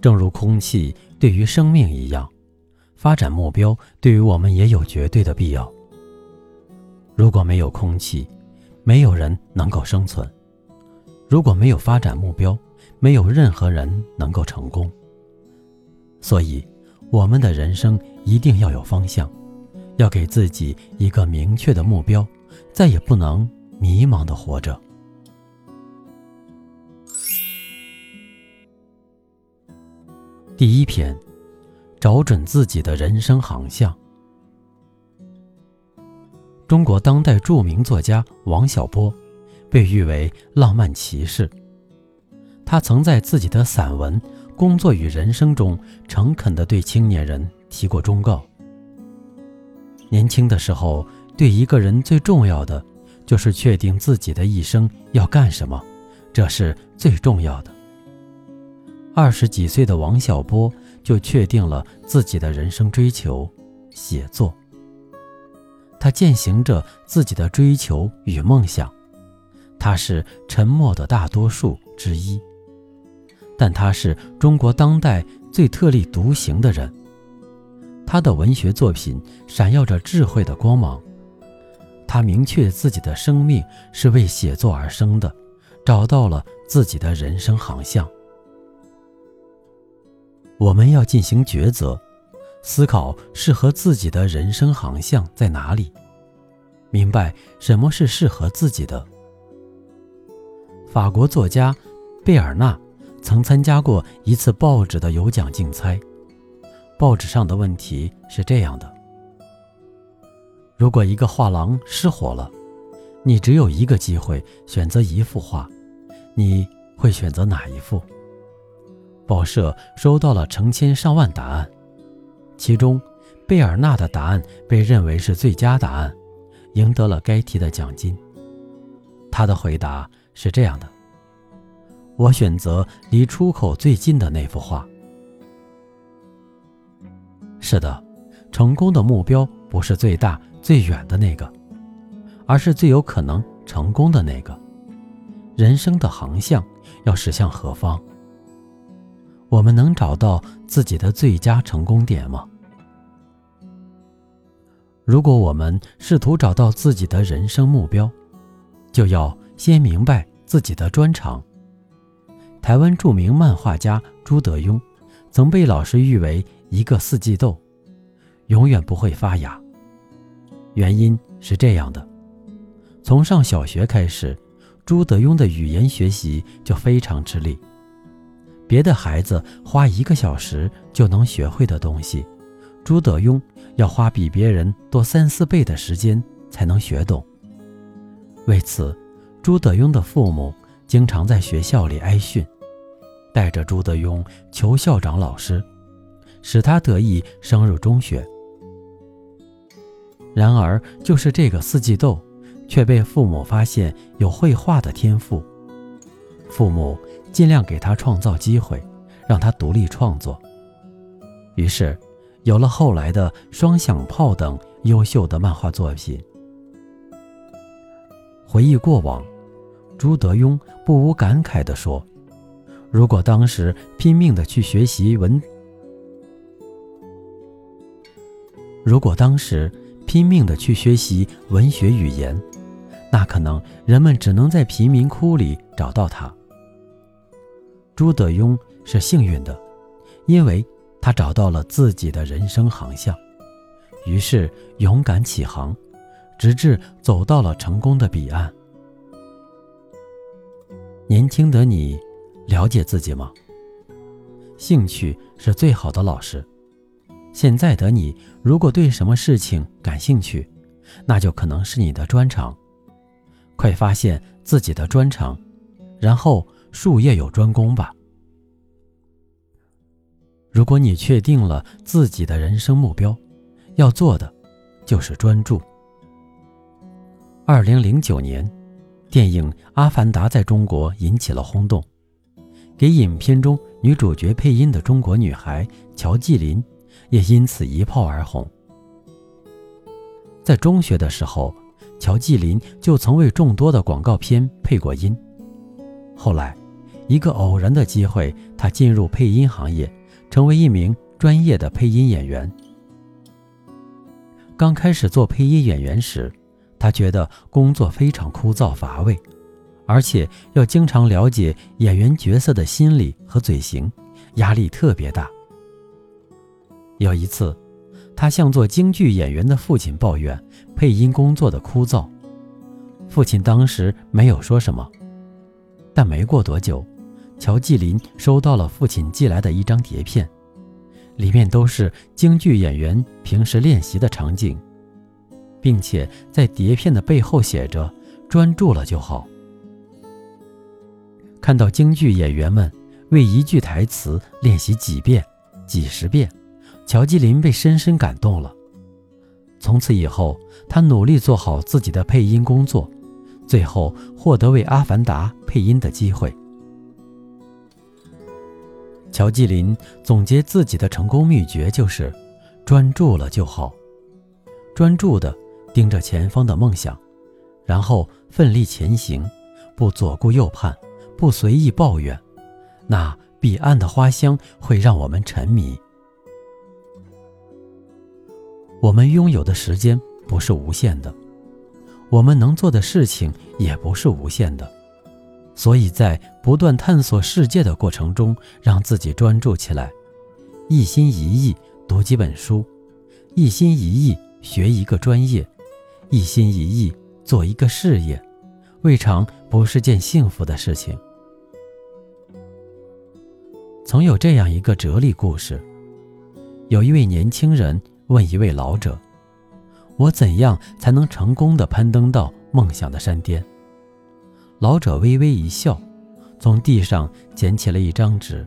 正如空气对于生命一样，发展目标对于我们也有绝对的必要。如果没有空气，没有人能够生存；如果没有发展目标，没有任何人能够成功。所以，我们的人生一定要有方向，要给自己一个明确的目标，再也不能迷茫的活着。第一篇，找准自己的人生航向。中国当代著名作家王小波，被誉为浪漫骑士。他曾在自己的散文《工作与人生》中，诚恳地对青年人提过忠告：年轻的时候，对一个人最重要的，就是确定自己的一生要干什么，这是最重要的。二十几岁的王小波就确定了自己的人生追求——写作。他践行着自己的追求与梦想，他是沉默的大多数之一，但他是中国当代最特立独行的人。他的文学作品闪耀着智慧的光芒。他明确自己的生命是为写作而生的，找到了自己的人生航向。我们要进行抉择，思考适合自己的人生航向在哪里，明白什么是适合自己的。法国作家贝尔纳曾参加过一次报纸的有奖竞猜，报纸上的问题是这样的：如果一个画廊失火了，你只有一个机会选择一幅画，你会选择哪一幅？报社收到了成千上万答案，其中，贝尔纳的答案被认为是最佳答案，赢得了该题的奖金。他的回答是这样的：“我选择离出口最近的那幅画。”是的，成功的目标不是最大最远的那个，而是最有可能成功的那个。人生的航向要驶向何方？我们能找到自己的最佳成功点吗？如果我们试图找到自己的人生目标，就要先明白自己的专长。台湾著名漫画家朱德庸曾被老师誉为一个四季豆，永远不会发芽。原因是这样的：从上小学开始，朱德庸的语言学习就非常吃力。别的孩子花一个小时就能学会的东西，朱德庸要花比别人多三四倍的时间才能学懂。为此，朱德庸的父母经常在学校里挨训，带着朱德庸求校长老师，使他得以升入中学。然而，就是这个四季豆，却被父母发现有绘画的天赋，父母。尽量给他创造机会，让他独立创作。于是，有了后来的《双响炮》等优秀的漫画作品。回忆过往，朱德庸不无感慨地说：“如果当时拼命地去学习文，如果当时拼命地去学习文学语言，那可能人们只能在贫民窟里找到他。”朱德庸是幸运的，因为他找到了自己的人生航向，于是勇敢起航，直至走到了成功的彼岸。年轻的你，了解自己吗？兴趣是最好的老师。现在的你，如果对什么事情感兴趣，那就可能是你的专长。快发现自己的专长，然后。术业有专攻吧。如果你确定了自己的人生目标，要做的就是专注。二零零九年，电影《阿凡达》在中国引起了轰动，给影片中女主角配音的中国女孩乔季林也因此一炮而红。在中学的时候，乔季林就曾为众多的广告片配过音。后来，一个偶然的机会，他进入配音行业，成为一名专业的配音演员。刚开始做配音演员时，他觉得工作非常枯燥乏味，而且要经常了解演员角色的心理和嘴型，压力特别大。有一次，他向做京剧演员的父亲抱怨配音工作的枯燥，父亲当时没有说什么。但没过多久，乔继林收到了父亲寄来的一张碟片，里面都是京剧演员平时练习的场景，并且在碟片的背后写着“专注了就好”。看到京剧演员们为一句台词练习几遍、几十遍，乔继林被深深感动了。从此以后，他努力做好自己的配音工作。最后获得为《阿凡达》配音的机会。乔季林总结自己的成功秘诀就是：专注了就好，专注的盯着前方的梦想，然后奋力前行，不左顾右盼，不随意抱怨，那彼岸的花香会让我们沉迷。我们拥有的时间不是无限的。我们能做的事情也不是无限的，所以在不断探索世界的过程中，让自己专注起来，一心一意读几本书，一心一意学一个专业，一心一意做一个事业，未尝不是件幸福的事情。曾有这样一个哲理故事：有一位年轻人问一位老者。我怎样才能成功的攀登到梦想的山巅？老者微微一笑，从地上捡起了一张纸，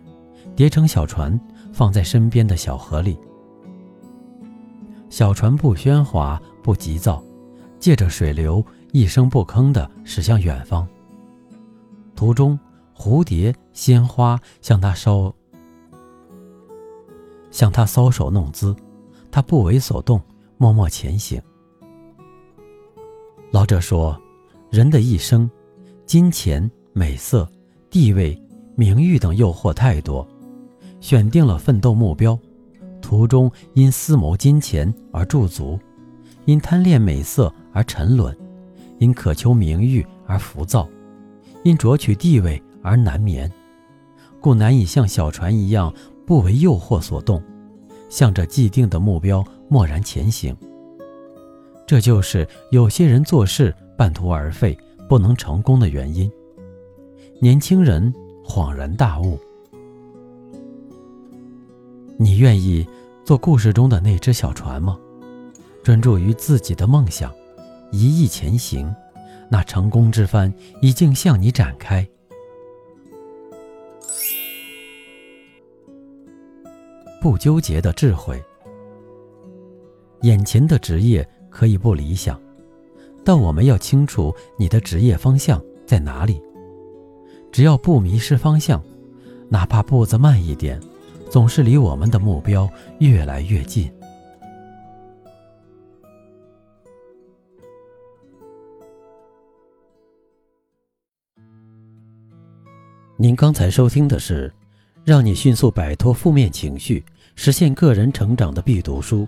叠成小船，放在身边的小河里。小船不喧哗，不急躁，借着水流，一声不吭地驶向远方。途中，蝴蝶、鲜花向他搔，向他搔首弄姿，他不为所动。默默前行。老者说：“人的一生，金钱、美色、地位、名誉等诱惑太多，选定了奋斗目标，途中因思谋金钱而驻足，因贪恋美色而沉沦，因渴求名誉而浮躁，因夺取地位而难眠，故难以像小船一样不为诱惑所动。”向着既定的目标默然前行。这就是有些人做事半途而废、不能成功的原因。年轻人恍然大悟：你愿意做故事中的那只小船吗？专注于自己的梦想，一意前行，那成功之帆已经向你展开。不纠结的智慧。眼前的职业可以不理想，但我们要清楚你的职业方向在哪里。只要不迷失方向，哪怕步子慢一点，总是离我们的目标越来越近。您刚才收听的是。让你迅速摆脱负面情绪，实现个人成长的必读书。